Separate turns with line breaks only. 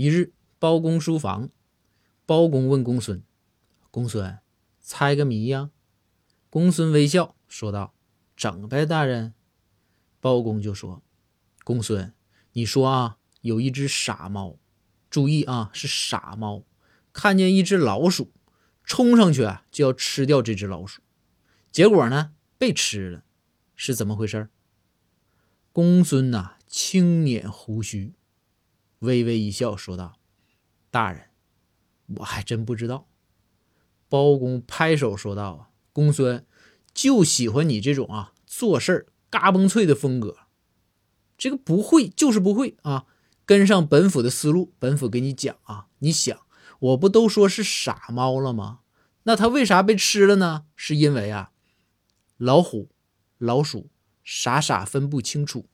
一日，包公书房，包公问公孙：“公孙，猜个谜呀？”公孙微笑说道：“整呗，大人。”包公就说：“公孙，你说啊，有一只傻猫，注意啊，是傻猫，看见一只老鼠，冲上去啊，就要吃掉这只老鼠，结果呢，被吃了，是怎么回事？”公孙呐，轻捻胡须。微微一笑，说道：“大人，我还真不知道。”包公拍手说道：“啊，公孙就喜欢你这种啊做事嘎嘣脆的风格。这个不会就是不会啊，跟上本府的思路。本府给你讲啊，你想，我不都说是傻猫了吗？那它为啥被吃了呢？是因为啊，老虎、老鼠傻傻分不清楚。”